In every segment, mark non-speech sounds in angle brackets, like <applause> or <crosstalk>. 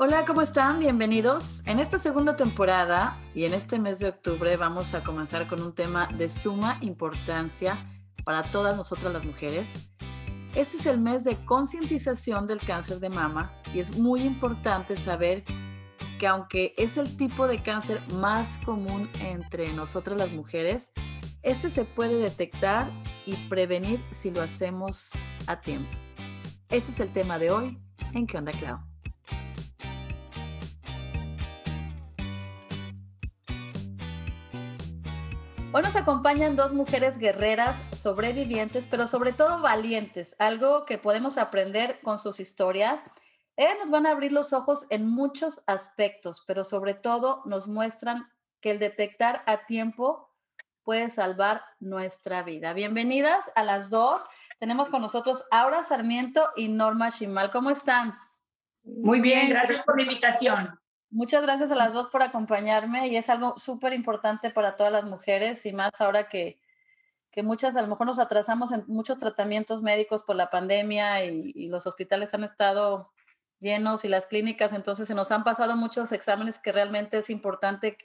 Hola, ¿cómo están? Bienvenidos. En esta segunda temporada y en este mes de octubre vamos a comenzar con un tema de suma importancia para todas nosotras las mujeres. Este es el mes de concientización del cáncer de mama y es muy importante saber que aunque es el tipo de cáncer más común entre nosotras las mujeres, este se puede detectar y prevenir si lo hacemos a tiempo. Este es el tema de hoy en ¿Qué onda, Clau? Hoy nos acompañan dos mujeres guerreras, sobrevivientes, pero sobre todo valientes, algo que podemos aprender con sus historias. Ellas nos van a abrir los ojos en muchos aspectos, pero sobre todo nos muestran que el detectar a tiempo puede salvar nuestra vida. Bienvenidas a las dos. Tenemos con nosotros Aura Sarmiento y Norma Shimal. ¿Cómo están? Muy bien, gracias por la invitación. Muchas gracias a las dos por acompañarme y es algo súper importante para todas las mujeres y más ahora que, que, muchas a lo mejor nos atrasamos en muchos tratamientos médicos por la pandemia y, los hospitales han estado llenos y las clínicas, entonces se nos han pasado muchos exámenes que realmente es importante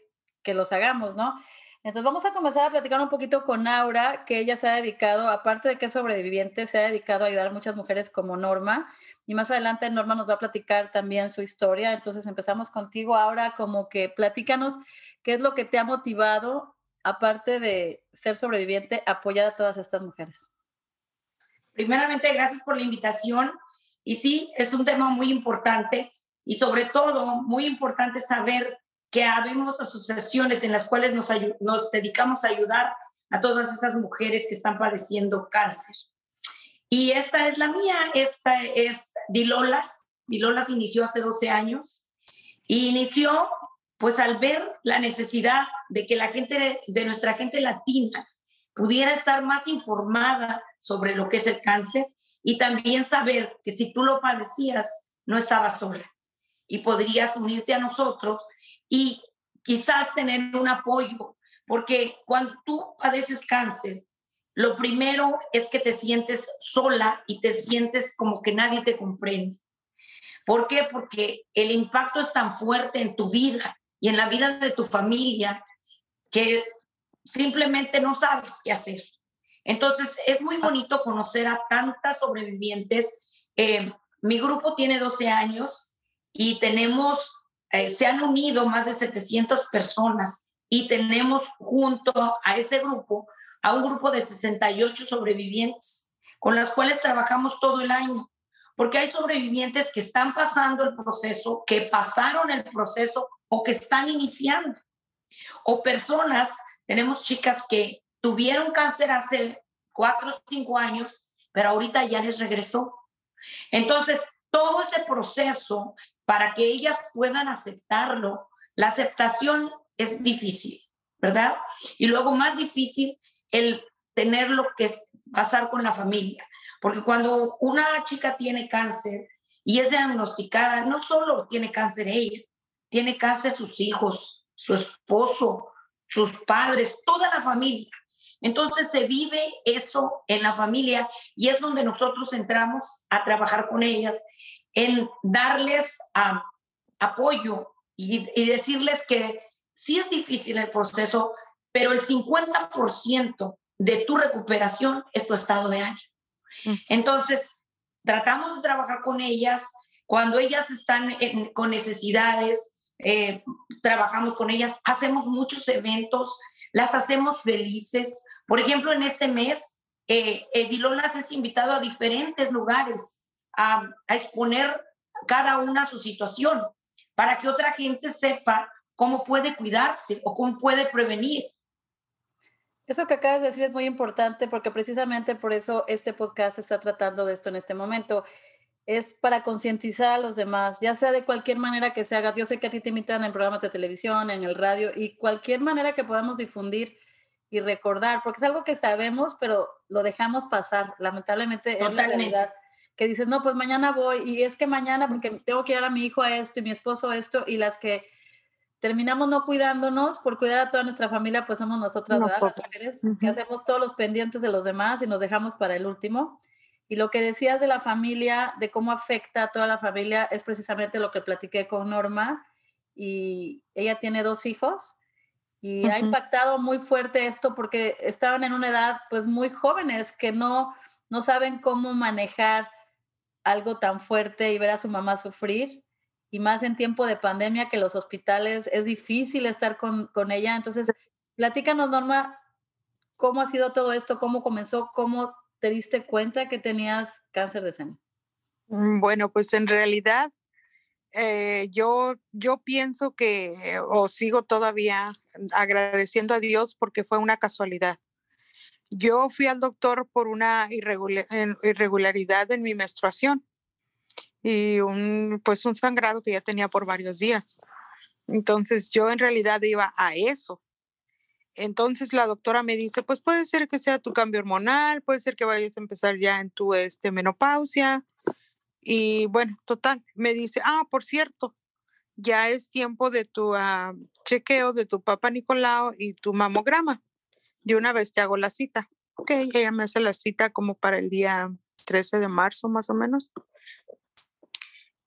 que los hagamos, ¿no? Entonces vamos a comenzar a platicar un poquito con Aura, que ella se ha dedicado, aparte de que es sobreviviente, se ha dedicado a ayudar a muchas mujeres como Norma. Y más adelante Norma nos va a platicar también su historia. Entonces empezamos contigo, Aura, como que platícanos qué es lo que te ha motivado, aparte de ser sobreviviente, apoyar a todas estas mujeres. Primeramente, gracias por la invitación. Y sí, es un tema muy importante y sobre todo muy importante saber que habemos asociaciones en las cuales nos, dedicamos a ayudar a todas esas mujeres que están padeciendo cáncer. Y esta es la mía, esta es Dilolas. Dilolas inició hace 12 años y inició pues al ver la necesidad de que la gente de nuestra gente latina pudiera estar más informada sobre lo que es el cáncer y también saber que si tú lo padecías no estabas sola y podrías unirte a nosotros y quizás tener un apoyo, porque cuando tú padeces cáncer, lo primero es que te sientes sola y te sientes como que nadie te comprende. ¿Por qué? Porque el impacto es tan fuerte en tu vida y en la vida de tu familia que simplemente no sabes qué hacer. Entonces, es muy bonito conocer a tantas sobrevivientes. Eh, mi grupo tiene 12 años y tenemos eh, se han unido más de 700 personas y tenemos junto a ese grupo a un grupo de 68 sobrevivientes con las cuales trabajamos todo el año, porque hay sobrevivientes que están pasando el proceso, que pasaron el proceso o que están iniciando, o personas, tenemos chicas que tuvieron cáncer hace cuatro o cinco años, pero ahorita ya les regresó. Entonces, todo ese proceso para que ellas puedan aceptarlo. La aceptación es difícil, ¿verdad? Y luego más difícil el tener lo que pasar con la familia. Porque cuando una chica tiene cáncer y es diagnosticada, no solo tiene cáncer ella, tiene cáncer sus hijos, su esposo, sus padres, toda la familia. Entonces se vive eso en la familia y es donde nosotros entramos a trabajar con ellas en darles apoyo y, decirles que sí es difícil el proceso, pero el 50% de tu recuperación es tu estado de ánimo. Mm. Entonces, tratamos de trabajar con ellas. Cuando ellas están con necesidades, eh, trabajamos con ellas, hacemos muchos eventos, las hacemos felices. Por ejemplo, en este mes, eh, Edilolas es invitado a diferentes lugares a, exponer cada una su situación para que otra gente sepa cómo puede cuidarse o cómo puede prevenir. Eso que acabas de decir es muy importante porque precisamente por eso este podcast está tratando de esto en este momento. Es para concientizar a los demás, ya sea de cualquier manera que se haga. Yo sé que a ti te invitan en programas de televisión, en el radio y cualquier manera que podamos difundir y recordar, porque es algo que sabemos, pero lo dejamos pasar. Lamentablemente es la realidad que dices, no, pues mañana voy y es que mañana porque tengo que dar a mi hijo a esto y mi esposo a esto y las que terminamos no cuidándonos por cuidar a toda nuestra familia, pues somos nosotras, las mujeres, que hacemos todos los pendientes de los demás y nos dejamos para el último. Y lo que decías de la familia, de cómo afecta a toda la familia, es precisamente lo que platiqué con Norma. Y ella tiene dos hijos y ha impactado muy fuerte esto porque estaban en una edad pues muy jóvenes que no, no saben cómo manejar algo tan fuerte y ver a su mamá sufrir. Y más en tiempo de pandemia que los hospitales es difícil estar con, con ella. Entonces, platícanos, Norma, cómo ha sido todo esto, cómo comenzó, cómo te diste cuenta que tenías cáncer de seno? Mm, bueno, pues en realidad eh, yo, yo pienso que, o sigo todavía agradeciendo a Dios porque fue una casualidad. Yo fui al doctor por una irregularidad en mi menstruación y un, pues un sangrado que ya tenía por varios días. Entonces yo en realidad iba a eso, entonces la doctora me dice, pues puede ser que sea tu cambio hormonal, puede ser que vayas a empezar ya en tu este, menopausia. Y bueno, total, me dice, ah, por cierto, ya es tiempo de tu ah, chequeo de tu papá Nicolau y tu mamograma. De una vez te hago la cita. Ok, ella me hace la cita como para el día 13 de marzo más o menos.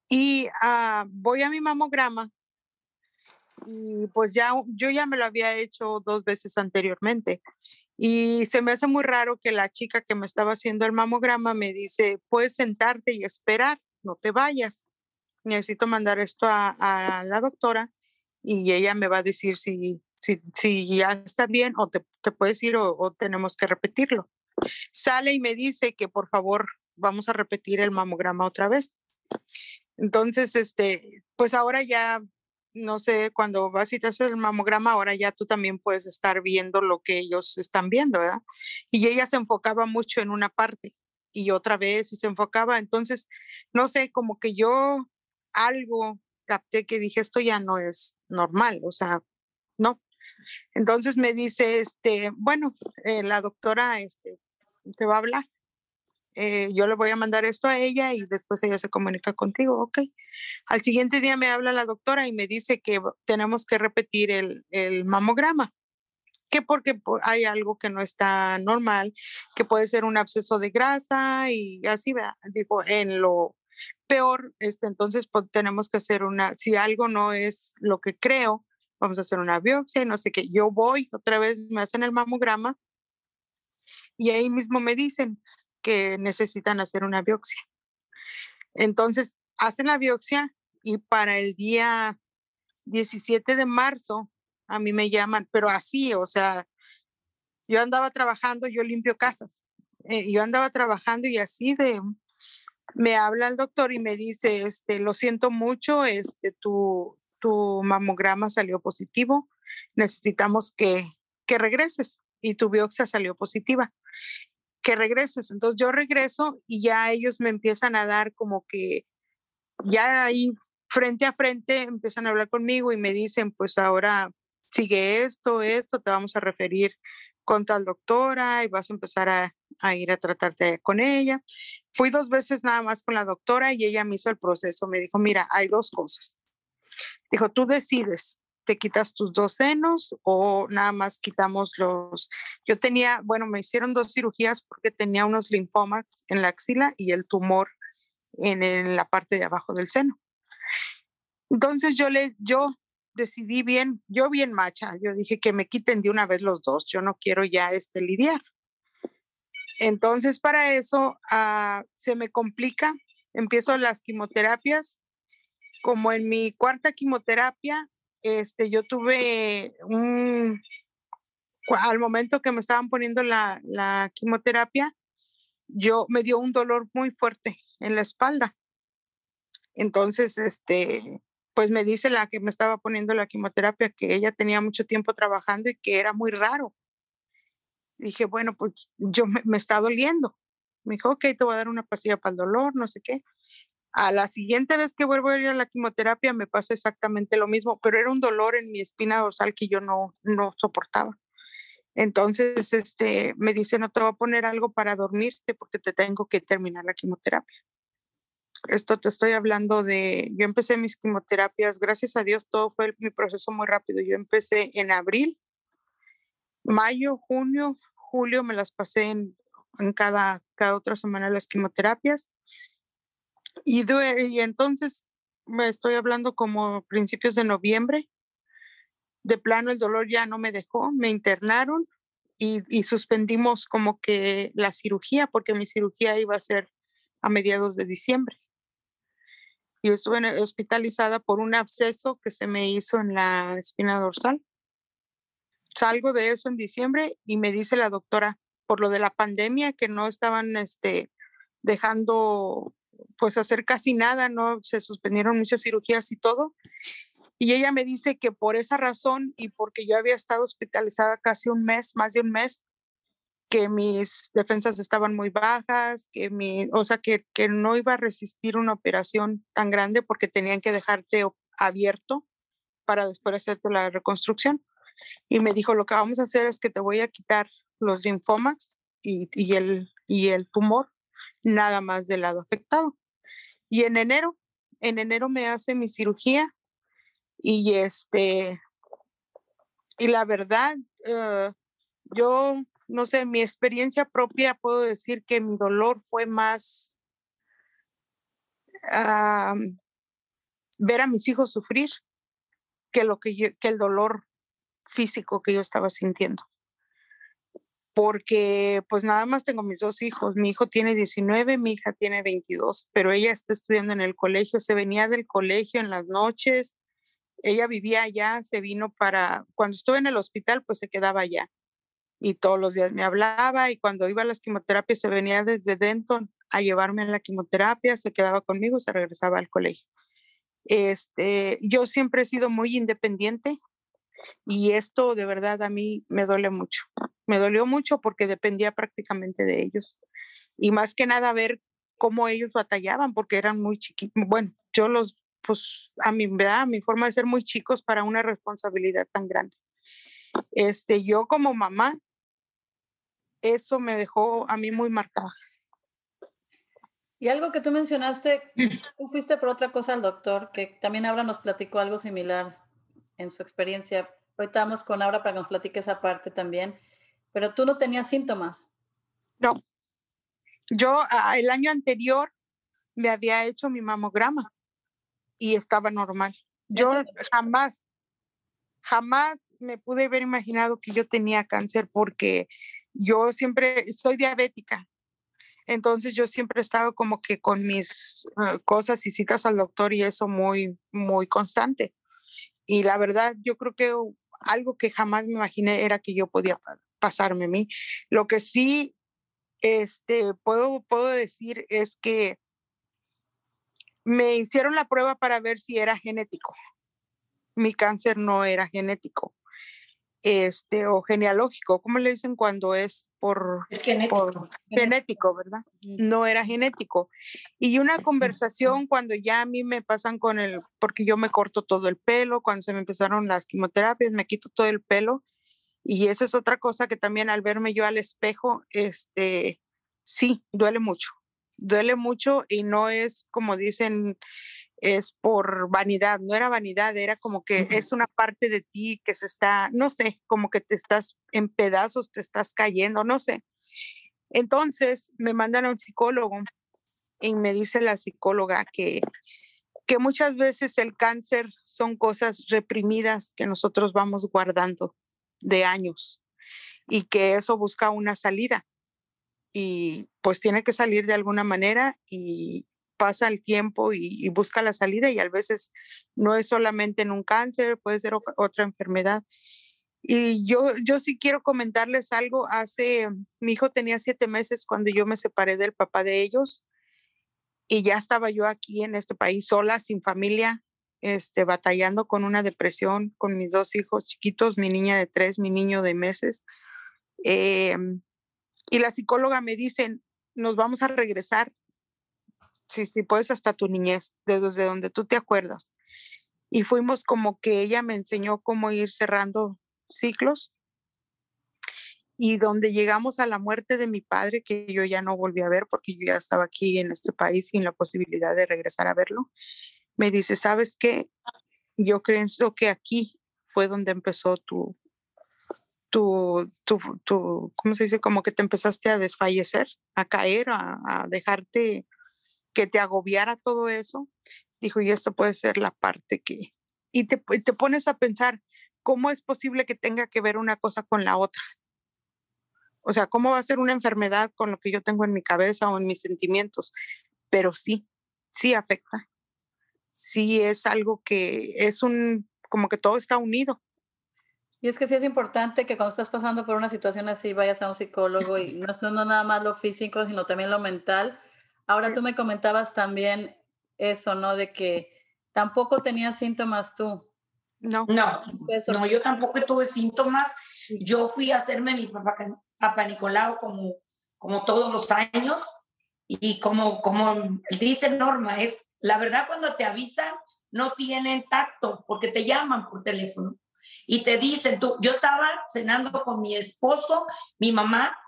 Y ah, voy a mi mamograma y pues ya yo ya me lo había hecho dos veces anteriormente. Y se me hace muy raro que la chica que me estaba haciendo el mamograma me dice, puedes sentarte y esperar, no te vayas. Necesito mandar esto a, la doctora y ella me va a decir si, si, si ya está bien o te, te puedes ir o, tenemos que repetirlo. Sale y me dice que por favor vamos a repetir el mamograma otra vez. Entonces, este, pues ahora ya no sé, cuando vas y te haces el mamograma, ahora ya tú también puedes estar viendo lo que ellos están viendo, ¿verdad? Y ella se enfocaba mucho en una parte y otra vez y se enfocaba, entonces, no sé, como que yo algo capté que dije, esto ya no es normal, o sea, no. Entonces me dice, este, bueno, eh, la doctora este, te va a hablar. Eh, yo le voy a mandar esto a ella y después ella se comunica contigo, ok. Al siguiente día me habla la doctora y me dice que tenemos que repetir el, mamograma, que porque hay algo que no está normal, que puede ser un absceso de grasa y así, dijo, en lo peor, este, entonces pues, tenemos que hacer una, si algo no es lo que creo, vamos a hacer una biopsia y no sé qué. Yo voy, otra vez me hacen el mamograma y ahí mismo me dicen, que necesitan hacer una biopsia. Entonces, hacen la biopsia y para el día 17 de marzo a mí me llaman, pero así, o sea, yo andaba trabajando, yo limpio casas, eh, yo andaba trabajando y así de, me habla el doctor y me dice, este, lo siento mucho, este, tu, tu mamograma salió positivo, necesitamos que, que regreses y tu biopsia salió positiva que regreses. Entonces yo regreso y ya ellos me empiezan a dar como que ya ahí frente a frente empiezan a hablar conmigo y me dicen, pues ahora sigue esto, esto, te vamos a referir con tal doctora y vas a empezar a, a, ir a tratarte con ella. Fui dos veces nada más con la doctora y ella me hizo el proceso. Me dijo, mira, hay dos cosas. Dijo, tú decides te quitas tus dos senos o nada más quitamos los... Yo tenía, bueno, me hicieron dos cirugías porque tenía unos linfomas en la axila y el tumor en, la parte de abajo del seno. Entonces yo le, yo decidí bien, yo bien macha, yo dije que me quiten de una vez los dos, yo no quiero ya este lidiar. Entonces para eso ah, se me complica, empiezo las quimioterapias, como en mi cuarta quimioterapia este, yo tuve un, al momento que me estaban poniendo la, la quimioterapia, yo me dio un dolor muy fuerte en la espalda. Entonces, este, pues me dice la que me estaba poniendo la quimioterapia que ella tenía mucho tiempo trabajando y que era muy raro. Dije, bueno, pues yo me, me está doliendo. Me dijo, ok, te voy a dar una pastilla para el dolor, no sé qué. A la siguiente vez que vuelvo a ir a la quimioterapia me pasa exactamente lo mismo, pero era un dolor en mi espina dorsal que yo no, no soportaba. Entonces, este, me dice, no te voy a poner algo para dormirte porque te tengo que terminar la quimioterapia. Esto te estoy hablando de, yo empecé mis quimioterapias, gracias a Dios todo fue mi proceso muy rápido. Yo empecé en abril, mayo, junio, julio me las pasé en en cada, cada otra semana las quimioterapias. Y, y entonces me estoy hablando como principios de noviembre. De plano el dolor ya no me dejó, me internaron y, y, suspendimos como que la cirugía porque mi cirugía iba a ser a mediados de diciembre. Yo estuve hospitalizada por un absceso que se me hizo en la espina dorsal. Salgo de eso en diciembre y me dice la doctora, por lo de la pandemia, que no estaban este, dejando pues hacer casi nada, no se suspendieron muchas cirugías y todo. Y ella me dice que por esa razón y porque yo había estado hospitalizada casi un mes, más de un mes, que mis defensas estaban muy bajas, que mi, o sea, que, que no iba a resistir una operación tan grande porque tenían que dejarte abierto para después hacerte la reconstrucción. Y me dijo, lo que vamos a hacer es que te voy a quitar los linfomas y, y el, y el tumor, nada más del lado afectado. Y en enero, en enero me hace mi cirugía y este, y la verdad, uh, yo no sé, mi experiencia propia puedo decir que mi dolor fue más ver a mis hijos sufrir que lo que, que el dolor físico que yo estaba sintiendo. Porque pues nada más tengo mis dos hijos. Mi hijo tiene 19, mi hija tiene 22, pero ella está estudiando en el colegio, se venía del colegio en las noches. Ella vivía allá, se vino para, cuando estuve en el hospital, pues se quedaba allá y todos los días me hablaba y cuando iba a las quimioterapias se venía desde Denton a llevarme a la quimioterapia, se quedaba conmigo, se regresaba al colegio. Este, yo siempre he sido muy independiente y esto de verdad a mí me duele mucho. Me dolió mucho porque dependía prácticamente de ellos. Y más que nada ver cómo ellos batallaban porque eran muy chiquitos. Bueno, yo los, pues a mi, ¿verdad? a mi forma de ser muy chicos para una responsabilidad tan grande. Este, yo como mamá eso me dejó a mí muy marcada. Y algo que tú mencionaste, <clears throat> tú fuiste por otra cosa al doctor, que también Aura nos platicó algo similar en su experiencia. Ahorita vamos con Aura para que nos platique esa parte también, pero tú no tenías síntomas. No. Yo ah, el año anterior me había hecho mi mamograma y estaba normal. Yo jamás, jamás me pude haber imaginado que yo tenía cáncer porque yo siempre soy diabética, entonces yo siempre he estado como que con mis ah, cosas y citas al doctor y eso muy, muy constante. Y la verdad, yo creo que algo que jamás me imaginé era que yo podía pasarme a mí. Lo que sí este, puedo, puedo decir es que me hicieron la prueba para ver si era genético. Mi cáncer no era genético este, o genealógico, ¿cómo le dicen cuando es por, genético. genético, verdad? No era genético. Y una conversación cuando ya a mí me pasan con el, porque yo me corto todo el pelo, cuando se me empezaron las quimioterapias, me quito todo el pelo. Y esa es otra cosa que también al verme yo al espejo, este, sí, duele mucho. Duele mucho y no es como dicen es por vanidad, no era vanidad, era como que es una parte de ti que se está, no sé, como que te estás en pedazos, te estás cayendo, no sé. Entonces me mandan a un psicólogo y me dice la psicóloga que, que muchas veces el cáncer son cosas reprimidas que nosotros vamos guardando de años y que eso busca una salida y pues tiene que salir de alguna manera y pasa el tiempo y, busca la salida y a veces no es solamente en un cáncer, puede ser otra enfermedad. Y yo, yo sí quiero comentarles algo. Hace, mi hijo tenía siete meses cuando yo me separé del papá de ellos y ya estaba yo aquí en este país sola, sin familia, este, batallando con una depresión, con mis dos hijos chiquitos, mi niña de tres, mi niño de meses. Em, y la psicóloga me dice, nos vamos a regresar sí, sí, puedes hasta tu niñez, desde donde tú te acuerdas. Y fuimos como que ella me enseñó cómo ir cerrando ciclos. Y donde llegamos a la muerte de mi padre, que yo ya no volví a ver porque yo ya estaba aquí en este país sin la posibilidad de regresar a verlo, me dice, ¿sabes qué? Yo creo que aquí fue donde empezó tu, tu, tu, tu, ¿cómo se dice? Como que te empezaste a desfallecer, a caer, a, a dejarte que te agobiara todo eso. Dijo, y esto puede ser la parte que... Y te, te pones a pensar, ¿cómo es posible que tenga que ver una cosa con la otra? O sea, ¿cómo va a ser una enfermedad con lo que yo tengo en mi cabeza o en mis sentimientos? Pero sí, sí afecta. Sí es algo que es un, como que todo está unido. Y es que sí es importante que cuando estás pasando por una situación así vayas a un psicólogo y no, no, no nada más lo físico, sino también lo mental. Ahora tú me comentabas también eso, ¿no? De que tampoco tenías síntomas tú. No. No, no, yo tampoco tuve síntomas. Yo fui a hacerme mi papá, papá Nicolau como, como todos los años y como, como dice Norma, es la verdad cuando te avisan no tienen tacto porque te llaman por teléfono y te dicen, tú, yo estaba cenando con mi esposo, mi mamá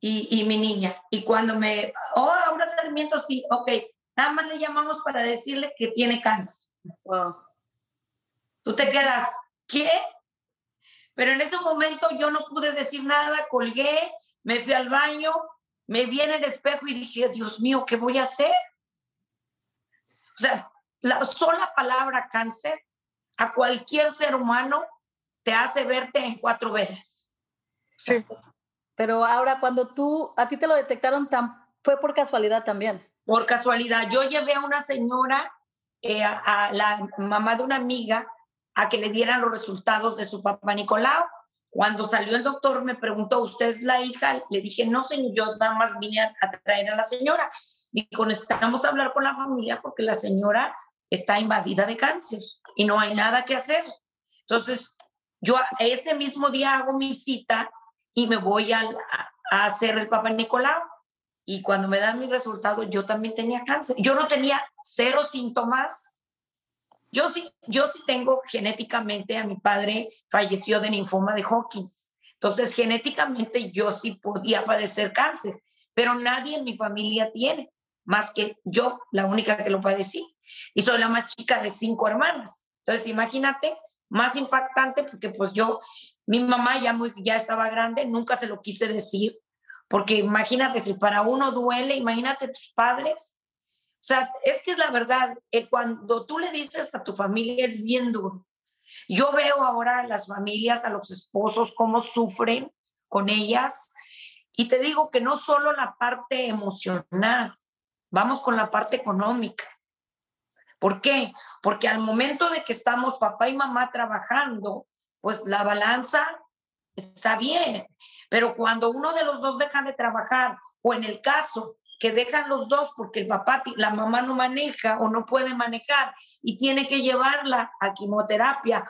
y, y mi niña y cuando me, oh, ahora Sarmiento, sí, ok, nada más le llamamos para decirle que tiene cáncer. Wow. Tú te quedas, ¿qué? Pero en ese momento yo no pude decir nada, colgué, me fui al baño, me vi en el espejo y dije, Dios mío, ¿qué voy a hacer? O sea, la sola palabra cáncer a cualquier ser humano te hace verte en cuatro veces. Sí. Pero ahora cuando tú, a ti te lo detectaron, tan, fue por casualidad también. Por casualidad. Yo llevé a una señora, eh, a la mamá de una amiga, a que le dieran los resultados de su papá Nicolau. Cuando salió el doctor me preguntó, ¿usted es la hija? Le dije, no, señor, yo nada más vine a, traer a la señora. Dijo, necesitamos hablar con la familia porque la señora está invadida de cáncer y no hay nada que hacer. Entonces, yo ese mismo día hago mi cita y me voy a, a hacer el papá Nicolau. Y cuando me dan mi resultado, yo también tenía cáncer. Yo no tenía cero síntomas, yo sí, yo sí tengo genéticamente, a mi padre falleció de linfoma de Hawkins. Entonces, genéticamente yo sí podía padecer cáncer, pero nadie en mi familia tiene, más que yo, la única que lo padecí. Y soy la más chica de cinco hermanas. Entonces, imagínate, más impactante porque pues yo, mi mamá ya, muy, ya estaba grande, nunca se lo quise decir, porque imagínate, si para uno duele, imagínate tus padres, o sea, es que es la verdad, eh, cuando tú le dices a tu familia es bien duro. Yo veo ahora a las familias, a los esposos, cómo sufren con ellas. Y te digo que no solo la parte emocional, vamos con la parte económica. ¿Por qué? Porque al momento de que estamos papá y mamá trabajando, pues la balanza está bien. Pero cuando uno de los dos deja de trabajar, o en el caso que dejan los dos porque el papá, la mamá no maneja o no puede manejar y tiene que llevarla a quimioterapia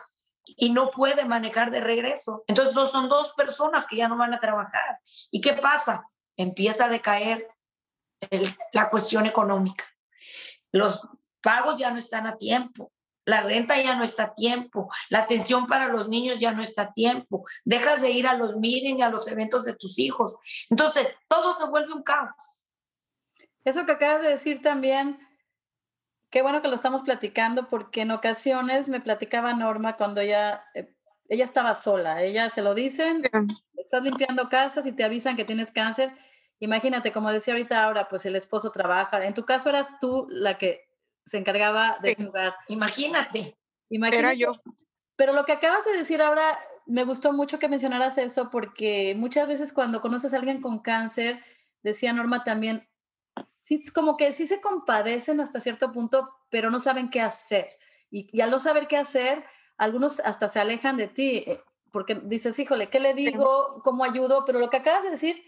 y no puede manejar de regreso. Entonces son dos personas que ya no van a trabajar. ¿Y qué pasa? Empieza a decaer la cuestión económica. Los pagos ya no están a tiempo. La renta ya no está a tiempo, la atención para los niños ya no está a tiempo, dejas de ir a los miren y a los eventos de tus hijos. Entonces, todo se vuelve un caos. Eso que acabas de decir también, qué bueno que lo estamos platicando, porque en ocasiones me platicaba Norma cuando ella, eh, ella estaba sola, ella se lo dicen, estás limpiando casas y te avisan que tienes cáncer. Imagínate, como decía ahorita ahora, pues el esposo trabaja. En tu caso eras tú la que se encargaba de sí. Imagínate. Imagínate. Era yo. Pero lo que acabas de decir ahora, me gustó mucho que mencionaras eso, porque muchas veces cuando conoces a alguien con cáncer, decía Norma también, sí, como que sí se compadecen hasta cierto punto, pero no saben qué hacer. Y, al no saber qué hacer, algunos hasta se alejan de ti, eh, porque dices, híjole, ¿qué le digo? ¿Cómo ayudo? Pero lo que acabas de decir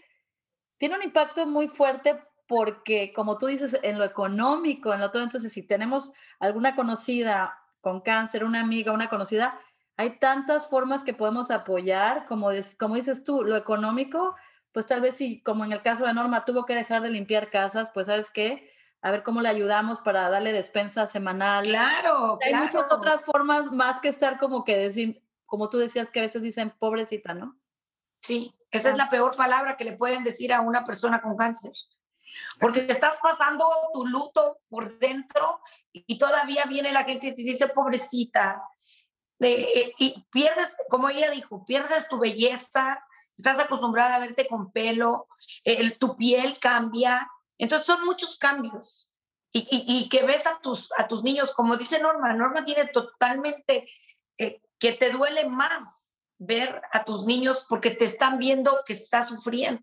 tiene un impacto muy fuerte porque, como tú dices, en lo económico, en lo todo, entonces si tenemos alguna conocida con cáncer, una amiga, una conocida, hay tantas formas que podemos apoyar, como, como dices tú, lo económico, pues tal vez si, como en el caso de Norma, tuvo que dejar de limpiar casas, pues sabes qué, a ver cómo le ayudamos para darle despensa semanal. Claro. Hay muchas otras formas más que estar como que decir, como tú decías que a veces dicen pobrecita, ¿no? Sí, esa es la peor palabra que le pueden decir a una persona con cáncer. Porque estás pasando tu luto por dentro y todavía viene la gente y te dice, pobrecita. de, y pierdes, como ella dijo, pierdes tu belleza, estás acostumbrada a verte con pelo, el, tu piel cambia, entonces son muchos cambios. Y, y, que ves a tus, a tus niños, como dice Norma, Norma tiene totalmente eh, que te duele más ver a tus niños porque te están viendo que estás sufriendo.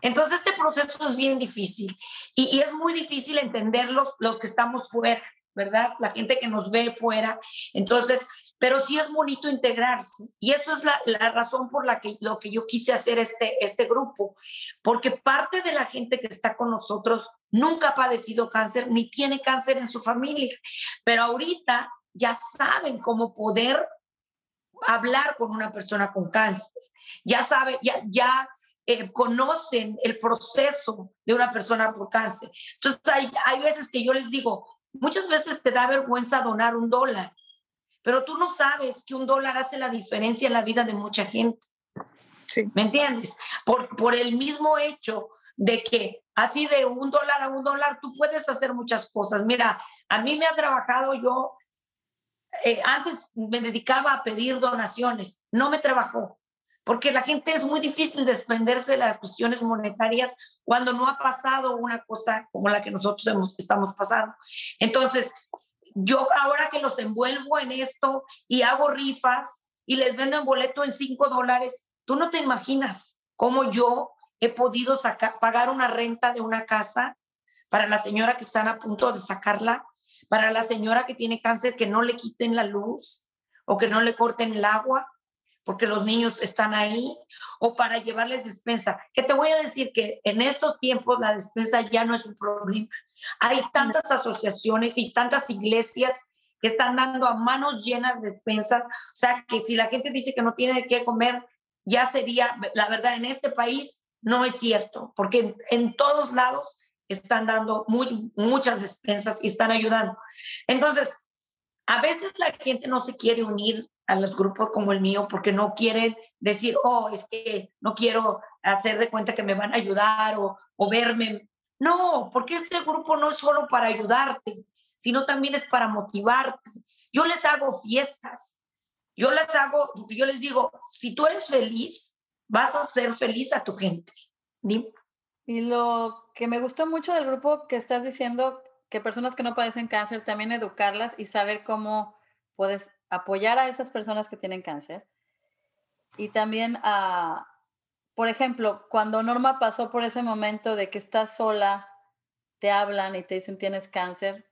Entonces este proceso es bien difícil y, y es muy difícil entenderlos los que estamos fuera, ¿verdad? La gente que nos ve fuera. Entonces, pero sí es bonito integrarse. Y eso es la, razón por la que, lo que yo quise hacer este, este grupo, porque parte de la gente que está con nosotros nunca ha padecido cáncer ni tiene cáncer en su familia, pero ahorita ya saben cómo poder hablar con una persona con cáncer, ya saben, ya, ya eh, conocen el proceso de una persona por cáncer. Entonces hay, hay veces que yo les digo, muchas veces te da vergüenza donar un dólar pero tú no sabes que un dólar hace la diferencia en la vida de mucha gente. Sí. ¿Me entiendes? Por, por el mismo hecho de que así de un dólar a un dólar tú puedes hacer muchas cosas. Mira, a mí me ha trabajado yo, eh, antes me dedicaba a pedir donaciones, no me trabajó, porque la gente es muy difícil desprenderse de las cuestiones monetarias cuando no ha pasado una cosa como la que nosotros hemos, estamos pasando. Entonces, yo ahora que los envuelvo en esto y hago rifas y les vendo en boleto en 5 dólares, tú no te imaginas cómo yo he podido pagar una renta de una casa para la señora que están a punto de sacarla, para la señora que tiene cáncer que no le quiten la luz o que no le corten el agua, porque los niños están ahí, o para llevarles despensa. Que te voy a decir que en estos tiempos la despensa ya no es un problema. Hay tantas asociaciones y tantas iglesias que están dando a manos llenas de despensa. O sea, que si la gente dice que no tiene de qué comer, ya sería, la verdad, en este país no es cierto, porque en, en todos lados están dando muy, muchas despensas y están ayudando. Entonces, a veces la gente no se quiere unir a los grupos como el mío porque no quieren decir, oh, es que no quiero hacer de cuenta que me van a ayudar o, verme. No, porque este grupo no es solo para ayudarte, sino también es para motivarte. Yo les hago fiestas, yo les hago, yo les digo, si tú eres feliz, vas a ser feliz a tu gente. Y lo que me gustó mucho del grupo que estás diciendo, que personas que no padecen cáncer, también educarlas y saber cómo puedes apoyar a esas personas que tienen cáncer. Y también a, por ejemplo, cuando Norma pasó por ese momento de que estás sola, te hablan y te dicen tienes cáncer,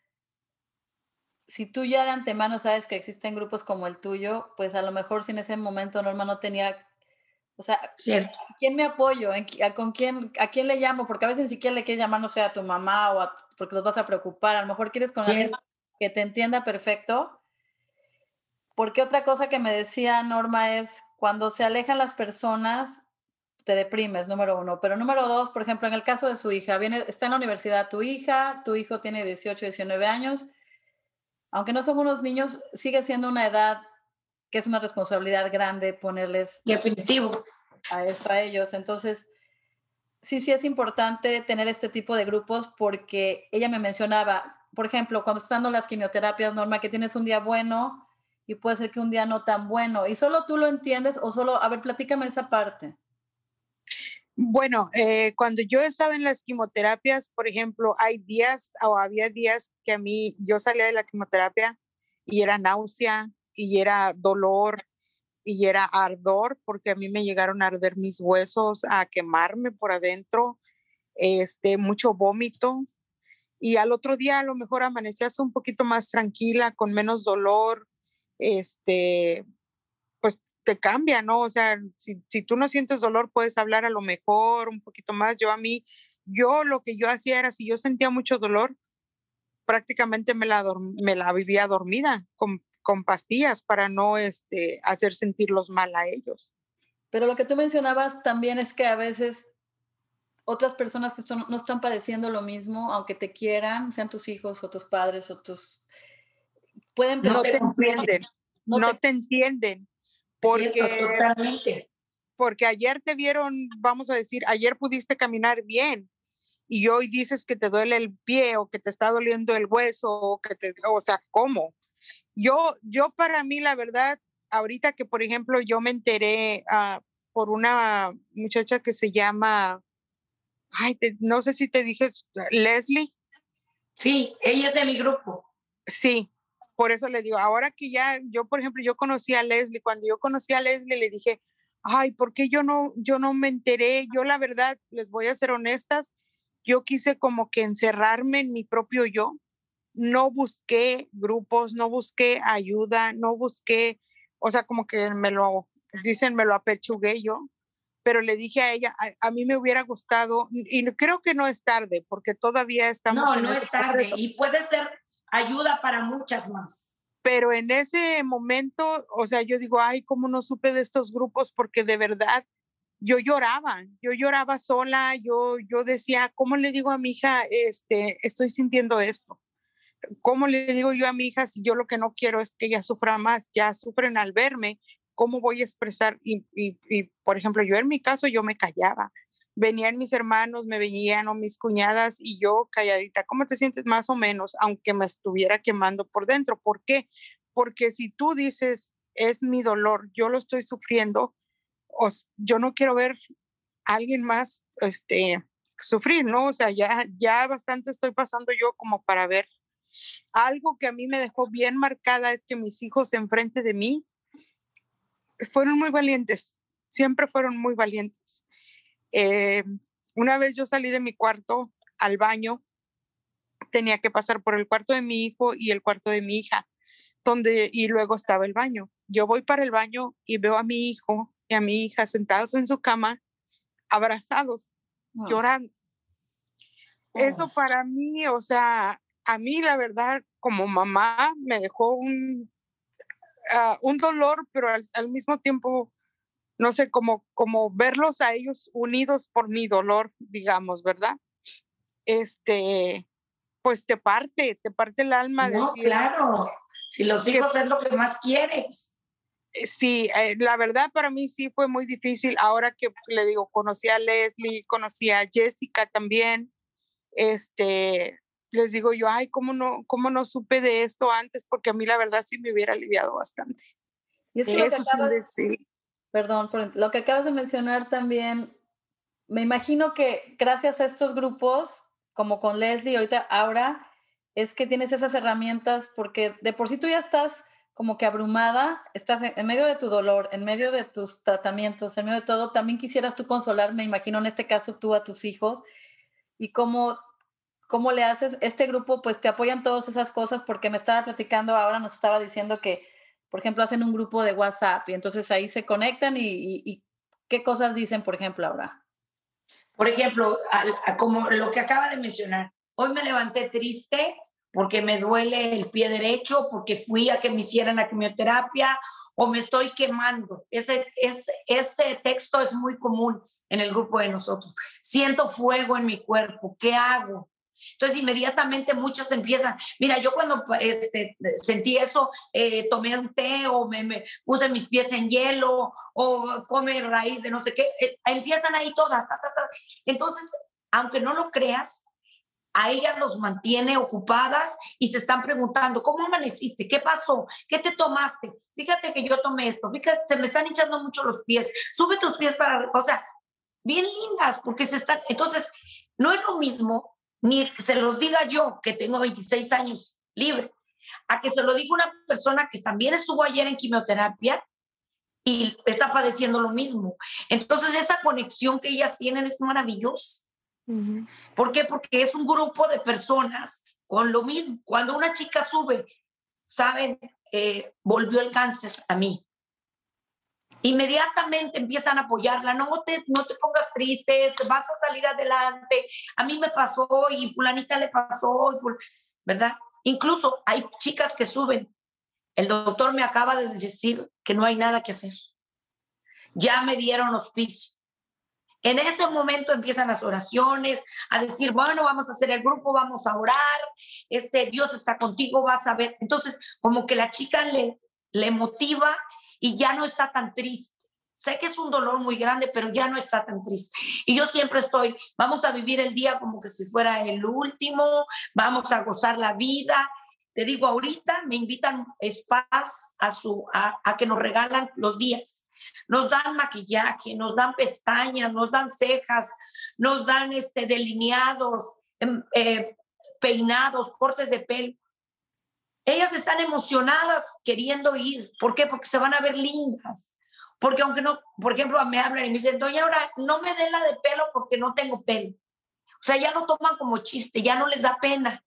si tú ya de antemano sabes que existen grupos como el tuyo, pues a lo mejor si en ese momento Norma no tenía, o sea, ¿a quién me apoyo? ¿A, con quién, ¿A quién le llamo? Porque a veces ni siquiera le quieres llamar, no sé, a tu mamá o porque los vas a preocupar, a lo mejor quieres con alguien que te entienda perfecto porque otra cosa que me decía Norma es, cuando se alejan las personas, te deprimes, número uno. Pero número dos, por ejemplo, en el caso de su hija, viene, está en la universidad tu hija, tu hijo tiene 18, 19 años. Aunque no son unos niños, sigue siendo una edad que es una responsabilidad grande ponerles... Definitivo. A eso a ellos. Entonces, sí, sí es importante tener este tipo de grupos porque ella me mencionaba, por ejemplo, cuando están dando las quimioterapias, Norma, que tienes un día bueno, y puede ser que un día no tan bueno. ¿Y solo tú lo entiendes o solo, a ver, platícame esa parte? Bueno, eh, cuando yo estaba en las quimioterapias, por ejemplo, hay días o había días que a mí yo salía de la quimioterapia y era náusea y era dolor y era ardor porque a mí me llegaron a arder mis huesos, a quemarme por adentro, este, mucho vómito. Y al otro día a lo mejor amanecías un poquito más tranquila, con menos dolor, este, pues te cambia, ¿no? O sea, si, si tú no sientes dolor, puedes hablar a lo mejor un poquito más. Yo a mí, yo lo que yo hacía era, si yo sentía mucho dolor, prácticamente me la, me la vivía dormida con, con pastillas para no este, hacer sentirlos mal a ellos. Pero lo que tú mencionabas también es que a veces otras personas que son, no están padeciendo lo mismo, aunque te quieran, sean tus hijos o tus padres o tus pueden no te entienden, no, te, entienden, porque, porque ayer te vieron, vamos a decir, ayer pudiste caminar bien y hoy dices que te duele el pie o que te está doliendo el hueso o que te, o sea, ¿cómo? Yo, yo para mí, la verdad, ahorita que, por ejemplo, yo me enteré ah, por una muchacha que se llama, ay, no sé si te dije, Leslie. Sí, ella es de mi grupo. Sí, por eso le digo, ahora que ya, yo, por ejemplo, yo conocí a Leslie, cuando yo conocí a Leslie le dije, ay, ¿por qué yo no, yo no me enteré? Yo la verdad, les voy a ser honestas, yo quise como que encerrarme en mi propio yo. No busqué grupos, no busqué ayuda, no busqué, o sea, como que me lo, dicen, me lo apechugué yo, pero le dije a ella, a, mí me hubiera gustado, y creo que no es tarde, porque todavía estamos... No, no es tarde, y puede ser ayuda para muchas más pero en ese momento, o sea, yo digo, ay, ¿cómo no supe de estos grupos? Porque de verdad yo lloraba, yo lloraba sola, yo, yo decía, ¿cómo le digo a mi hija, este, estoy sintiendo esto? ¿Cómo le digo yo a mi hija si yo lo que no quiero es que ella sufra más? Ya sufren al verme, ¿cómo voy a expresar? Y, y, y por ejemplo, yo en mi caso, yo me callaba. Venían mis hermanos, me veían o mis cuñadas y yo calladita, ¿cómo te sientes más o menos? Aunque me estuviera quemando por dentro. ¿Por qué? Porque si tú dices, es mi dolor, yo lo estoy sufriendo, yo no quiero ver a alguien más este, sufrir, ¿no? O sea, ya, ya bastante estoy pasando yo como para ver. Algo que a mí me dejó bien marcada es que mis hijos enfrente de mí fueron muy valientes, siempre fueron muy valientes. Eh, una vez yo salí de mi cuarto al baño, tenía que pasar por el cuarto de mi hijo y el cuarto de mi hija, donde y luego estaba el baño. Yo voy para el baño y veo a mi hijo y a mi hija sentados en su cama, abrazados, ah. llorando. Eso para mí, o sea, a mí la verdad, como mamá, me dejó un, ah, un dolor, pero al, mismo tiempo, no sé, como, como verlos a ellos unidos por mi dolor, digamos, ¿verdad? Este, pues te parte, te parte el alma. No, claro, si los hijos es lo que más quieres. Eh, sí, eh, la verdad para mí sí fue muy difícil. Ahora que le digo, conocí a Leslie, conocí a Jessica también. Este, les digo yo, ay, ¿cómo no, cómo no supe de esto antes? Porque a mí la verdad sí me hubiera aliviado bastante. Y es que lo que acabas, sí. Perdón, lo que acabas de mencionar también, me imagino que gracias a estos grupos, como con Leslie, ahorita, ahora, es que tienes esas herramientas porque de por sí tú ya estás como que abrumada, estás en, medio de tu dolor, en medio de tus tratamientos, en medio de todo, también quisieras tú consolar, me imagino en este caso tú a tus hijos, y cómo, cómo le haces, este grupo pues te apoyan todas esas cosas, porque me estaba platicando ahora, nos estaba diciendo que, por ejemplo, hacen un grupo de WhatsApp y entonces ahí se conectan y, y, qué cosas dicen, por ejemplo, ahora. Por ejemplo, como lo que acaba de mencionar, hoy me levanté triste porque me duele el pie derecho, porque fui a que me hicieran la quimioterapia o me estoy quemando. Ese, ese, ese texto es muy común en el grupo de nosotros. Siento fuego en mi cuerpo, ¿qué hago? Entonces inmediatamente muchos empiezan, mira, yo cuando este, sentí eso, eh, tomé un té o me, puse mis pies en hielo o come raíz de no sé qué, eh, empiezan ahí todas. Entonces, aunque no lo creas, a ellas los mantiene ocupadas y se están preguntando, ¿cómo amaneciste? ¿Qué pasó? ¿Qué te tomaste? Fíjate que yo tomé esto, fíjate, se me están hinchando mucho los pies, sube tus pies para, o sea, bien lindas, porque se están, entonces, no es lo mismo, ni se los diga yo, que tengo 26 años libre, a que se lo diga una persona que también estuvo ayer en quimioterapia y está padeciendo lo mismo. Entonces, esa conexión que ellas tienen es maravillosa. ¿Por qué? Porque es un grupo de personas con lo mismo. Cuando una chica sube, saben, eh, volvió el cáncer a mí. Inmediatamente empiezan a apoyarla, no te, no te pongas triste, vas a salir adelante. A mí me pasó y fulanita le pasó, ¿verdad? Incluso hay chicas que suben. El doctor me acaba de decir que no hay nada que hacer. Ya me dieron hospicio en ese momento empiezan las oraciones, a decir, bueno, vamos a hacer el grupo, vamos a orar, este, Dios está contigo, vas a ver. Entonces, como que la chica le, le motiva y ya no está tan triste. Sé que es un dolor muy grande, pero ya no está tan triste. Y yo siempre estoy, vamos a vivir el día como que si fuera el último, vamos a gozar la vida. te digo, ahorita me invitan spas a, su, a, que nos regalan los días. Nos dan maquillaje, nos dan pestañas, nos dan cejas, nos dan este, delineados, em, eh, peinados, cortes de pelo. Ellas están emocionadas queriendo ir. ¿Por qué? Porque se van a ver lindas. Porque aunque no, por ejemplo, me hablan y me dicen, doña, ahora no me den la de pelo porque no tengo pelo. O sea, ya lo toman como chiste, ya no les da pena,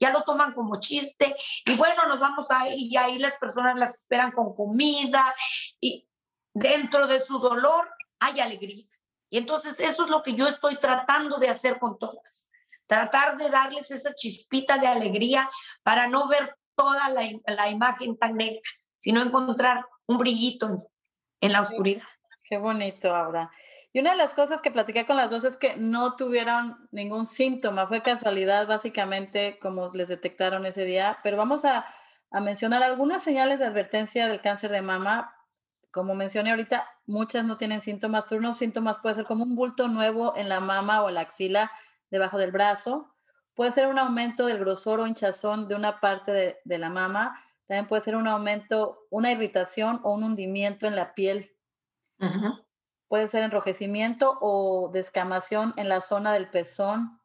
ya lo toman como chiste. Y bueno, nos vamos ahí y ahí las personas las esperan con comida y dentro de su dolor hay alegría. Y entonces eso es lo que yo estoy tratando de hacer con todas. Tratar de darles esa chispita de alegría para no ver toda la, la imagen tan negra, sino encontrar un brillito en, la oscuridad. Qué bonito, Aura. Y una de las cosas que platiqué con las dos es que no tuvieron ningún síntoma, fue casualidad básicamente como les detectaron ese día, pero vamos a, a mencionar algunas señales de advertencia del cáncer de mama. Como mencioné ahorita, muchas no tienen síntomas, pero unos síntomas puede ser como un bulto nuevo en la mama o en la axila debajo del brazo, Puede ser un aumento del grosor o hinchazón de una parte de, la mama. También puede ser un aumento, una irritación o un hundimiento en la piel. Puede ser enrojecimiento o descamación en la zona del pezón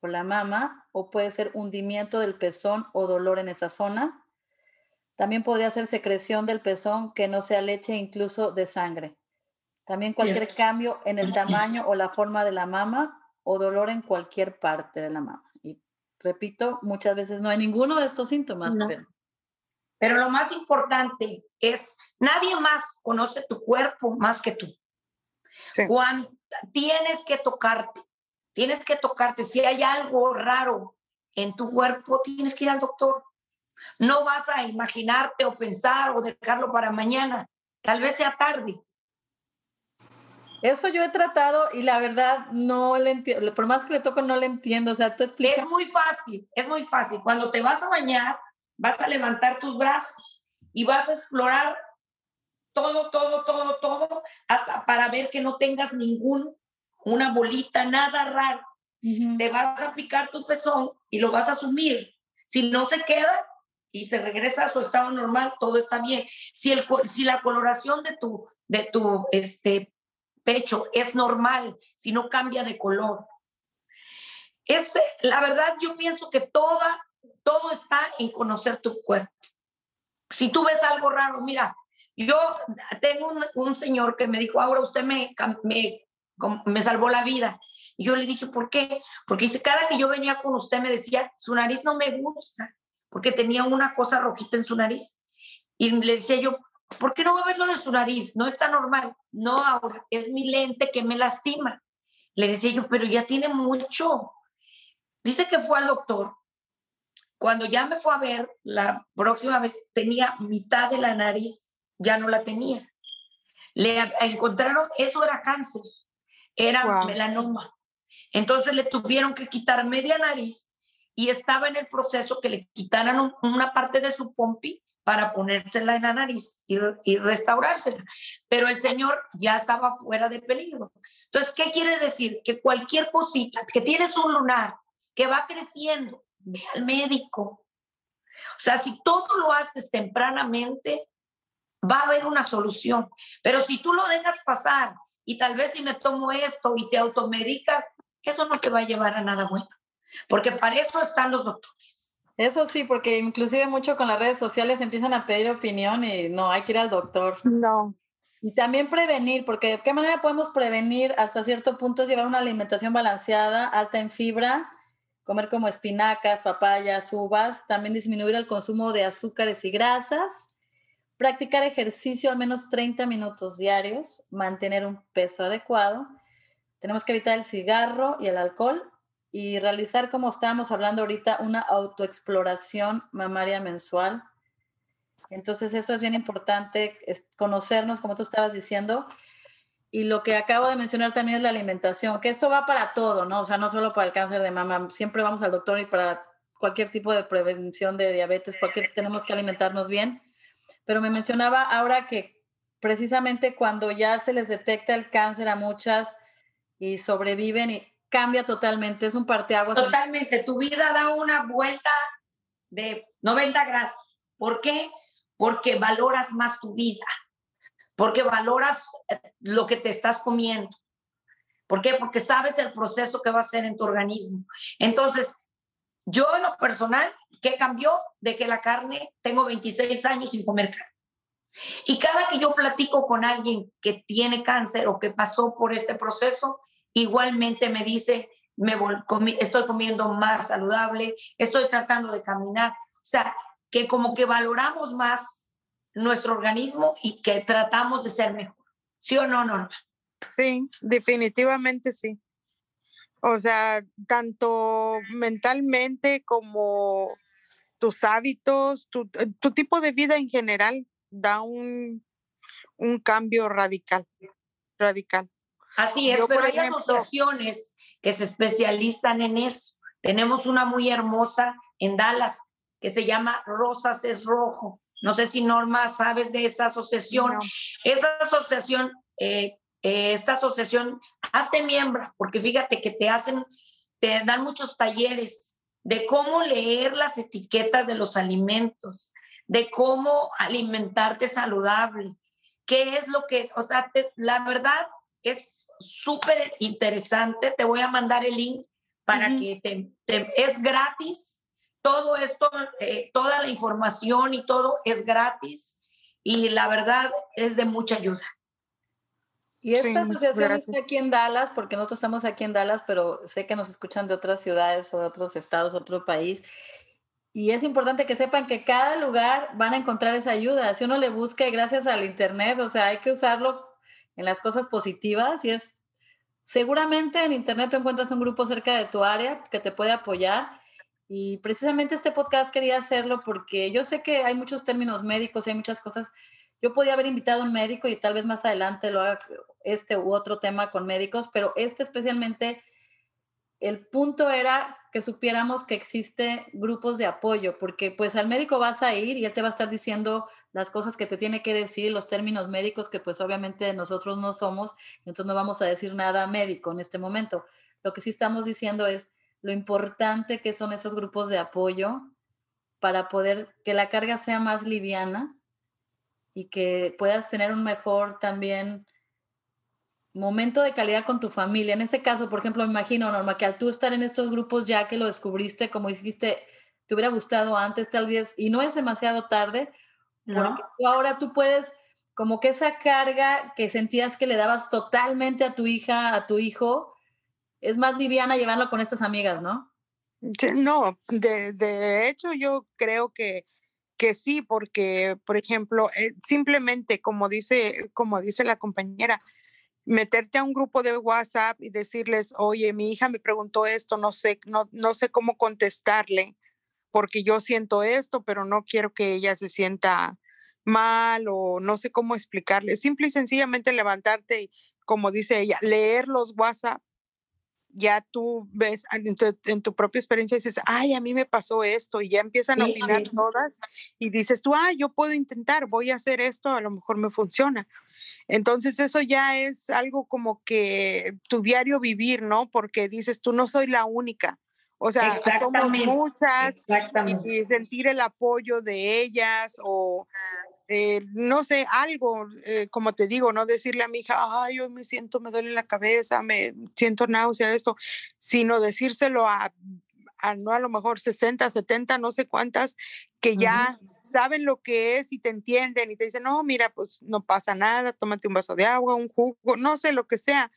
o la mama. O puede ser hundimiento del pezón o dolor en esa zona. También podría ser secreción del pezón que no sea leche, incluso de sangre. También cualquier cambio en el tamaño o la forma de la mama o dolor en cualquier parte de la mama repito, muchas veces no hay ninguno de estos síntomas. Pero... lo más importante es, nadie más conoce tu cuerpo más que tú. Cuando tienes que tocarte, tienes que tocarte. Si hay algo raro en tu cuerpo, tienes que ir al doctor. No vas a imaginarte o pensar o dejarlo para mañana. Tal vez sea tarde. Eso yo he tratado y la verdad no le entiendo, por más que le toco no le entiendo, o sea, tú explicas. Es muy fácil, es muy fácil. Cuando te vas a bañar, vas a levantar tus brazos y vas a explorar todo, todo, todo, todo, hasta para ver que no tengas ningún, una bolita, nada raro. Te vas a picar tu pezón y lo vas a sumir. Si no se queda y se regresa a su estado normal, todo está bien. Si, el, si la coloración de tu, de tu este, pecho, es normal si no cambia de color. Es, la verdad, yo pienso que toda, todo está en conocer tu cuerpo. Si tú ves algo raro, mira, yo tengo un, señor que me dijo, ahora usted me, me, me salvó la vida. Y yo le dije, ¿por qué? Porque dice, cada que yo venía con usted me decía, su nariz no me gusta, porque tenía una cosa rojita en su nariz. Y le decía yo, ¿por qué no va a ver lo de su nariz? No está normal. No, ahora es mi lente que me lastima. Le decía yo, pero ya tiene mucho. Dice que fue al doctor. Cuando ya me fue a ver, la próxima vez tenía mitad de la nariz, ya no la tenía. Le encontraron, eso era cáncer, era melanoma. Entonces le tuvieron que quitar media nariz y estaba en el proceso que le quitaran una parte de su pompi para ponérsela en la nariz y, y, restaurársela. Pero el señor ya estaba fuera de peligro. Entonces, ¿qué quiere decir? Que cualquier cosita, que tienes un lunar que va creciendo, ve al médico. O sea, si todo lo haces tempranamente, va a haber una solución. Pero si tú lo dejas pasar y tal vez si me tomo esto y te automedicas, eso no te va a llevar a nada bueno. Porque para eso están los doctores. Eso sí, porque inclusive mucho con las redes sociales empiezan a pedir opinión y no, hay que ir al doctor. No. Y también prevenir, porque de qué manera podemos prevenir hasta cierto punto es llevar una alimentación balanceada, alta en fibra, comer como espinacas, papayas, uvas, también disminuir el consumo de azúcares y grasas, practicar ejercicio al menos 30 minutos diarios, mantener un peso adecuado. Tenemos que evitar el cigarro y el alcohol y realizar, como estábamos hablando ahorita, una autoexploración mamaria mensual. Entonces eso es bien importante, conocernos, como tú estabas diciendo. Y lo que acabo de mencionar también es la alimentación, que esto va para todo, ¿no? O sea, no solo para el cáncer de mama, siempre vamos al doctor y para cualquier tipo de prevención de diabetes, cualquier, tenemos que alimentarnos bien. Pero me mencionaba ahora que precisamente cuando ya se les detecta el cáncer a muchas y sobreviven, y cambia totalmente, es un parteaguas. Totalmente, tu vida da una vuelta de 90 grados. ¿Por qué? Porque valoras más tu vida, porque valoras eh, lo que te estás comiendo. ¿Por qué? Porque sabes el proceso que va a ser en tu organismo. Entonces, yo en lo personal, ¿qué cambió? De que la carne, tengo 26 años sin comer carne. Y cada que yo platico con alguien que tiene cáncer o que pasó por este proceso, igualmente me dice, me estoy comiendo más saludable, estoy tratando de caminar. O sea, que como que valoramos más nuestro organismo y que tratamos de ser mejor. ¿Sí o no, Norma? Sí, definitivamente sí. O sea, tanto mentalmente como tus hábitos, tu, tu tipo de vida en general da un, un cambio radical, radical. Así es, pero hay asociaciones que se especializan en eso. Tenemos una muy hermosa en Dallas que se llama Rosas es Rojo. No sé si Norma sabes de esa asociación. Esa asociación, eh, eh, esta asociación hace miembro, porque fíjate que te hacen, te dan muchos talleres de cómo leer las etiquetas de los alimentos, de cómo alimentarte saludable, qué es lo que, o sea, la verdad es súper interesante. Te voy a mandar el link para que te, es gratis. Todo esto, eh, toda la información y todo es gratis y la verdad es de mucha ayuda. Y esta asociación está aquí en Dallas, porque nosotros estamos aquí en Dallas, pero sé que nos escuchan de otras ciudades o de otros estados, otro país. Y es importante que sepan que cada lugar van a encontrar esa ayuda. Si uno le busca gracias al Internet, o sea, hay que usarlo en las cosas positivas y es, seguramente en Internet tú encuentras un grupo cerca de tu área que te puede apoyar. Y precisamente este podcast quería hacerlo porque yo sé que hay muchos términos médicos y hay muchas cosas. Yo podía haber invitado a un médico y tal vez más adelante lo haga este u otro tema con médicos, pero este especialmente el punto era que supiéramos que existe grupos de apoyo, porque pues al médico vas a ir y él te va a estar diciendo las cosas que te tiene que decir, los términos médicos que pues obviamente nosotros no somos, entonces no vamos a decir nada médico en este momento. Lo que sí estamos diciendo es lo importante que son esos grupos de apoyo para poder que la carga sea más liviana y que puedas tener un mejor también momento de calidad con tu familia. En ese caso, por ejemplo, me imagino, Norma, que al tú estar en estos grupos ya que lo descubriste, como dijiste, te hubiera gustado antes tal vez, y no es demasiado tarde, porque ahora tú puedes, como que esa carga que sentías que le dabas totalmente a tu hija, a tu hijo, es más liviana llevarlo con estas amigas, ¿no? No, de, de hecho yo creo que, que sí, porque, por ejemplo, eh, simplemente como dice, como dice la compañera, meterte a un grupo de WhatsApp y decirles, oye, mi hija me preguntó esto, no sé, no, no sé cómo contestarle, porque yo siento esto, pero no quiero que ella se sienta mal o no sé cómo explicarle. Simple y sencillamente levantarte y, como dice ella, leer los WhatsApp. Ya tú ves en tu, propia experiencia dices, ay, a mí me pasó esto, y ya empiezan a opinar todas, y dices tú, ah, yo puedo intentar, voy a hacer esto, a lo mejor me funciona. Entonces eso ya es algo como que tu diario vivir, ¿no? Porque dices, tú no soy la única. O sea, somos muchas y, sentir el apoyo de ellas o eh, no sé, algo, eh, como te digo, no decirle a mi hija, ay, hoy me siento, me duele la cabeza, me siento náusea de esto, sino decírselo a, a no a lo mejor 60, 70, no sé cuántas, que ya saben lo que es y te entienden y te dicen, no, mira, pues no pasa nada, tómate un vaso de agua, un jugo, no sé lo que sea,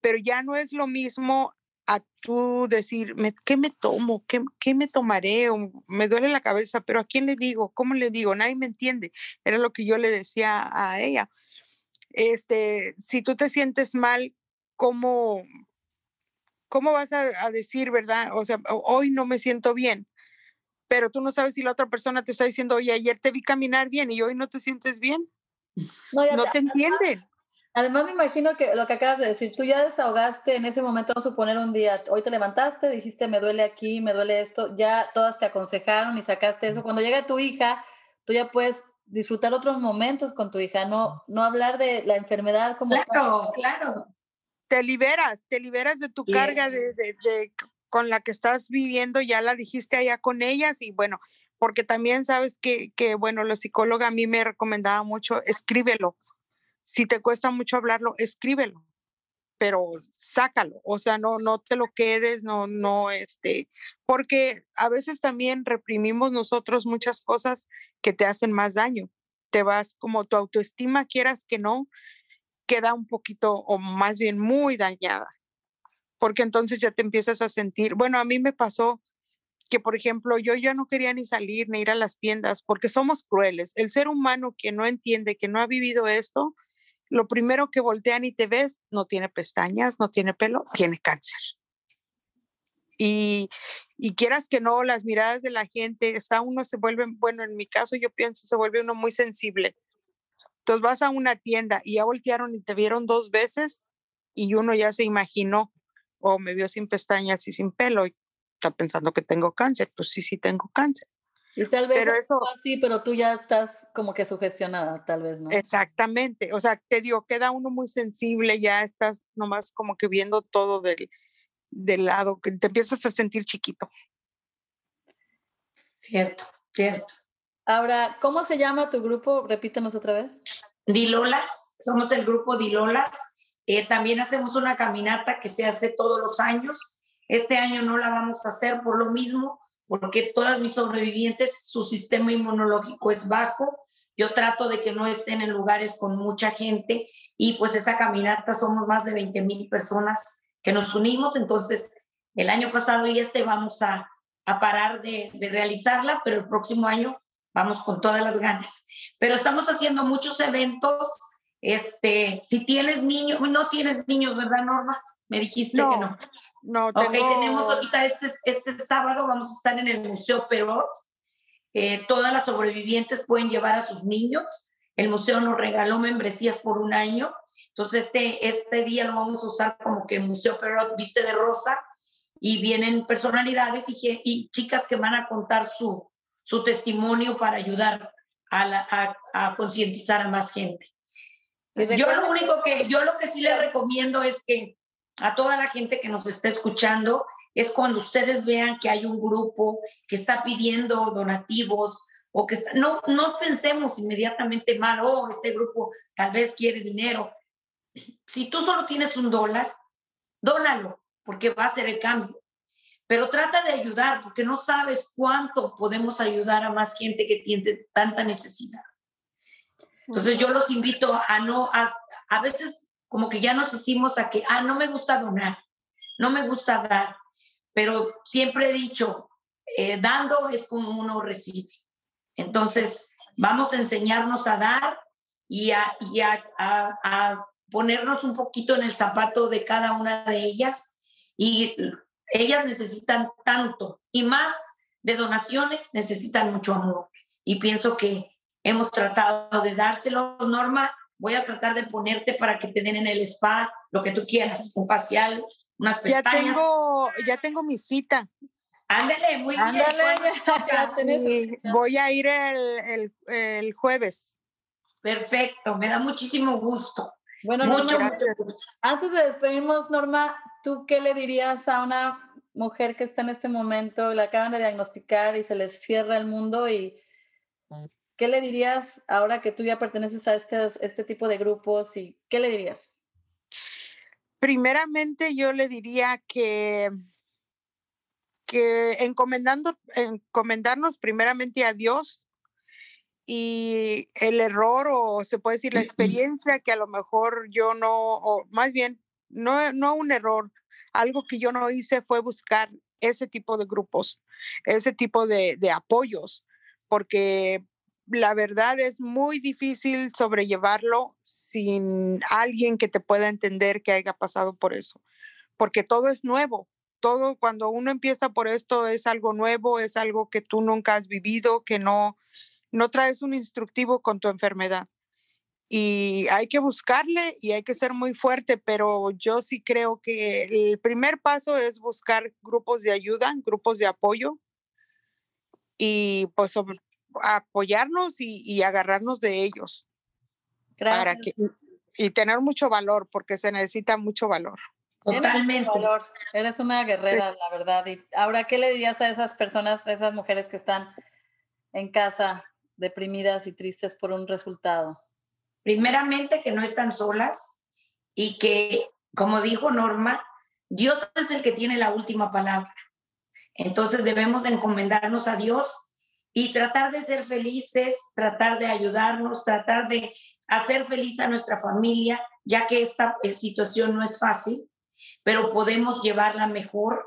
pero ya no es lo mismo a tú decir, ¿qué me tomo? ¿Qué, ¿Qué, me tomaré? Me duele la cabeza, pero ¿a quién le digo? ¿Cómo le digo? Nadie me entiende. Era lo que yo le decía a ella. Este, si tú te sientes mal, ¿cómo, cómo vas a, a decir, verdad? O sea, hoy no me siento bien pero tú no sabes si la otra persona te está diciendo, oye, ayer te vi caminar bien y hoy no te sientes bien. No, te, entienden. Además, me imagino que lo que acabas de decir, tú ya desahogaste en ese momento, vamos a suponer un día, hoy te levantaste, dijiste, me duele aquí, me duele esto, ya todas te aconsejaron y sacaste eso. Cuando llega tu hija, tú ya puedes disfrutar otros momentos con tu hija, no, no hablar de la enfermedad como... Claro, claro. Te liberas, te liberas de tu carga de, de, de, con la que estás viviendo, ya la dijiste allá con ellas y bueno, porque también sabes que, que, bueno, la psicóloga a mí me recomendaba mucho, escríbelo. Si te cuesta mucho hablarlo, escríbelo, pero sácalo, o sea, no, no te lo quedes, no, no, este, porque a veces también reprimimos nosotros muchas cosas que te hacen más daño. Te vas como tu autoestima, quieras que no, queda un poquito o más bien muy dañada, porque entonces ya te empiezas a sentir, bueno, a mí me pasó que, por ejemplo, yo ya no quería ni salir ni ir a las tiendas porque somos crueles. El ser humano que no entiende, que no ha vivido esto, lo primero que voltean y te ves, no tiene pestañas, no tiene pelo, tiene cáncer. Y, y quieras que no, las miradas de la gente, está uno se vuelve, bueno, en mi caso yo pienso, se vuelve uno muy sensible. Entonces vas a una tienda y ya voltearon y te vieron dos veces y uno ya se imaginó, o me vio sin pestañas y sin pelo, y está pensando que tengo cáncer, pues sí, sí tengo cáncer. Y tal vez pero eso, así, pero tú ya estás como que sugestionada, tal vez, ¿no? Exactamente, o sea, te digo, queda uno muy sensible, ya estás nomás como que viendo todo del, del lado, que te empiezas a sentir chiquito. Cierto, cierto. Ahora, ¿cómo se llama tu grupo? Repítenos otra vez. Dilolas, somos el grupo Dilolas. Eh, también hacemos una caminata que se hace todos los años. Este año no la vamos a hacer por lo mismo, porque todas mis sobrevivientes, su sistema inmunológico es bajo. Yo trato de que no estén en lugares con mucha gente y pues esa caminata somos más de 20 mil personas que nos unimos. Entonces, el año pasado y este vamos a, parar de realizarla, pero el próximo año vamos con todas las ganas. Pero estamos haciendo muchos eventos. Este, si tienes niños, no tienes niños, ¿verdad, Norma? Me dijiste que no. No, tengo... Ok, tenemos ahorita este, este sábado, vamos a estar en el Museo Perot. Eh, todas las sobrevivientes pueden llevar a sus niños. El museo nos regaló membresías por un año. Entonces, este, este día lo vamos a usar como que el Museo Perot viste de rosa y vienen personalidades y, y chicas que van a contar su, su testimonio para ayudar a, a, a concientizar a más gente. Yo lo único que, yo lo que sí les recomiendo es que a toda la gente que nos está escuchando es cuando ustedes vean que hay un grupo que está pidiendo donativos o que no, no pensemos inmediatamente mal, oh, este grupo tal vez quiere dinero. Si tú solo tienes un dólar, dónalo, porque va a ser el cambio. Pero trata de ayudar, porque no sabes cuánto podemos ayudar a más gente que tiene tanta necesidad. Entonces yo los invito a no, a, a veces como que ya nos hicimos a que, ah, no me gusta donar, no me gusta dar, pero siempre he dicho, eh, dando es como uno recibe. Entonces, vamos a enseñarnos a dar y, a, y a, a, ponernos un poquito en el zapato de cada una de ellas. Y ellas necesitan tanto y más de donaciones, necesitan mucho amor. Y pienso que hemos tratado de dárselo, Norma, voy a tratar de ponerte para que te den en el spa lo que tú quieras, un facial, unas pestañas. Ya tengo, ya tengo mi cita. Ándale, muy bien. Ándale, <laughs> voy a ir el, el, el, jueves. Perfecto, me da muchísimo gusto. Bueno, mucho, mucho gusto. antes de despedirnos, Norma, ¿tú qué le dirías a una mujer que está en este momento, la acaban de diagnosticar y se les cierra el mundo y ¿Qué le dirías ahora que tú ya perteneces a este, este tipo de grupos y qué le dirías? Primeramente yo le diría que, que encomendando, encomendarnos primeramente a Dios y el error o se puede decir la experiencia que a lo mejor yo no, o más bien, no, no un error, algo que yo no hice fue buscar ese tipo de grupos, ese tipo de, de apoyos, porque la verdad es muy difícil sobrellevarlo sin alguien que te pueda entender que haya pasado por eso, porque todo es nuevo. Todo cuando uno empieza por esto es algo nuevo, es algo que tú nunca has vivido, que no no traes un instructivo con tu enfermedad. Y hay que buscarle y hay que ser muy fuerte, pero yo sí creo que el primer paso es buscar grupos de ayuda, grupos de apoyo y pues sobre, apoyarnos y, y agarrarnos de ellos. Gracias. Para que, y tener mucho valor, porque se necesita mucho valor. Totalmente. Valor. Eres una guerrera, sí. la verdad. Y ahora, ¿qué le dirías a esas personas, a esas mujeres que están en casa deprimidas y tristes por un resultado? Primeramente que no están solas y que, como dijo Norma, Dios es el que tiene la última palabra. Entonces debemos de encomendarnos a Dios y tratar de ser felices, tratar de ayudarnos, tratar de hacer feliz a nuestra familia, ya que esta eh, situación no es fácil, pero podemos llevarla mejor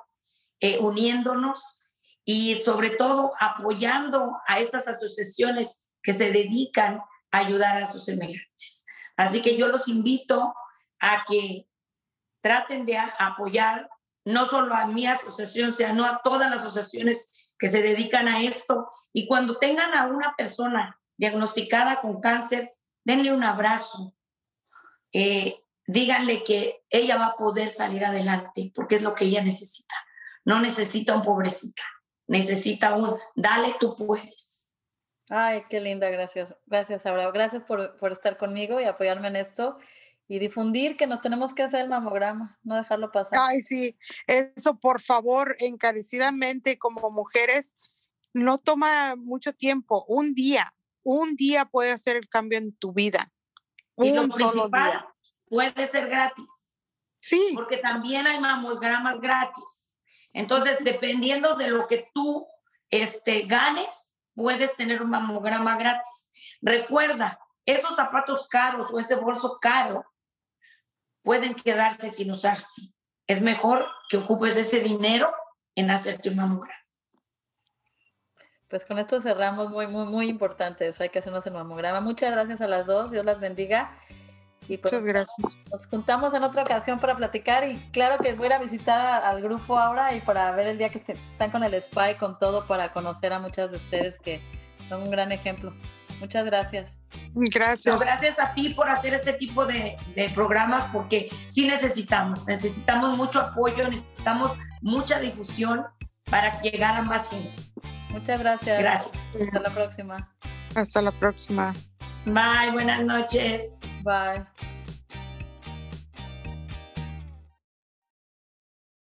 eh, uniéndonos y sobre todo apoyando a estas asociaciones que se dedican a ayudar a sus semejantes. Así que yo los invito a que traten de apoyar no solo a mi asociación, sino a todas las asociaciones que se dedican a esto. Y cuando tengan a una persona diagnosticada con cáncer, denle un abrazo, eh, díganle que ella va a poder salir adelante porque es lo que ella necesita. No necesita un pobrecita, necesita un dale, tú puedes. Ay, qué linda, gracias. Gracias, Abraham. Gracias por, por estar conmigo y apoyarme en esto y difundir que nos tenemos que hacer el mamograma, no dejarlo pasar. Ay, sí, eso por favor, encarecidamente como mujeres, no toma mucho tiempo, un día, un día puede hacer el cambio en tu vida. Y lo principal, puede ser gratis. Sí. Porque también hay mamogramas gratis. Entonces, dependiendo de lo que tú este, ganes, puedes tener un mamograma gratis. Recuerda, esos zapatos caros o ese bolso caro pueden quedarse sin usarse. Es mejor que ocupes ese dinero en hacerte un mamograma. Pues con esto cerramos muy, muy, muy importante eso. Hay que hacernos el mamograma. Muchas gracias a las dos. Dios las bendiga. Y pues Muchas gracias. Nos juntamos en otra ocasión para platicar y claro que voy a visitar al grupo ahora y para ver el día que están con el SPY, con todo, para conocer a muchas de ustedes que son un gran ejemplo. Muchas gracias. Gracias. gracias a ti por hacer este tipo de, de, programas porque sí necesitamos, necesitamos mucho apoyo, necesitamos mucha difusión para llegar a más gente. Muchas gracias. Gracias. Hasta la próxima. Hasta la próxima. Bye, buenas noches. Bye.